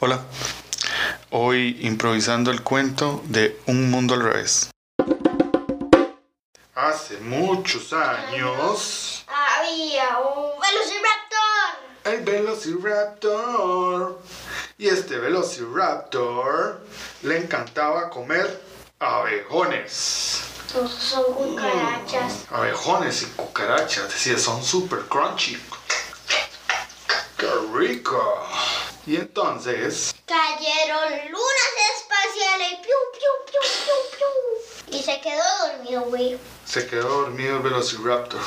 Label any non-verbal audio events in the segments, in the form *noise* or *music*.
Hola. Hoy improvisando el cuento de Un mundo al revés. Hace muchos años, Había un velociraptor. el Velociraptor. Y este Velociraptor le encantaba comer abejones. Son, son cucarachas. Abejones y cucarachas, decía, son super crunchy. ¡Qué rico! Y entonces, Cayeron lunas espaciales. Piu, piu, piu, piu, piu. Y se quedó dormido, güey. se quedó dormido el Velociraptor.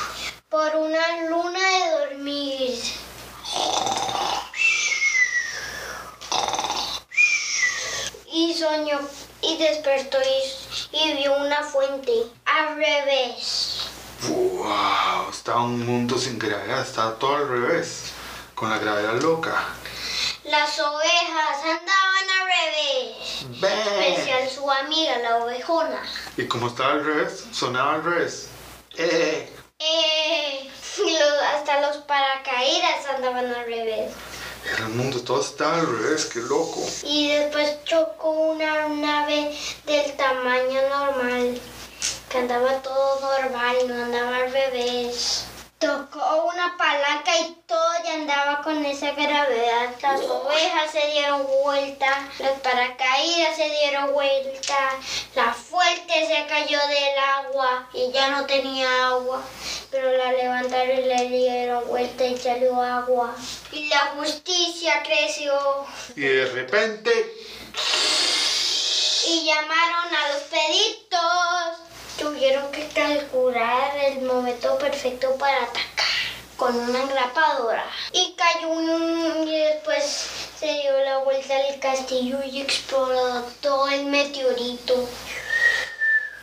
Por una luna de dormir. Y soñó y despertó y, y vio una fuente al revés. ¡Wow! Estaba un mundo sin gravedad, estaba todo al revés, con la gravedad loca. Las ovejas andaban al revés. Especial su amiga, la ovejona. Y como estaba al revés, sonaba al revés. ¡Eh! Eh, *laughs* hasta los paracaídas andaban al revés. Era el mundo, todo estaba al revés, qué loco. Y después chocó una nave del tamaño normal, que andaba todo normal, no andaba al revés. Tocó una palanca y todo andaba con esa gravedad. Las ovejas se dieron vuelta, los paracaídas se dieron vuelta, la fuente se cayó del agua y ya no tenía agua. Pero la levantaron y le dieron vuelta y salió agua. Y la justicia creció. Y de repente, y llamaron a los peritos. Tuvieron que calcular el momento perfecto para atacar con una engrapadora. Y cayó un... y después se dio la vuelta al castillo y exploró todo el meteorito.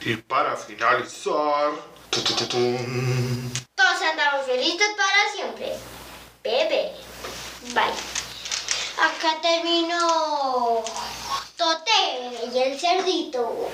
y para finalizar, tu, tu, tu, tum, Todos andaban felices para siempre. Bebe. Bye. Acá terminó Tote y el cerdito.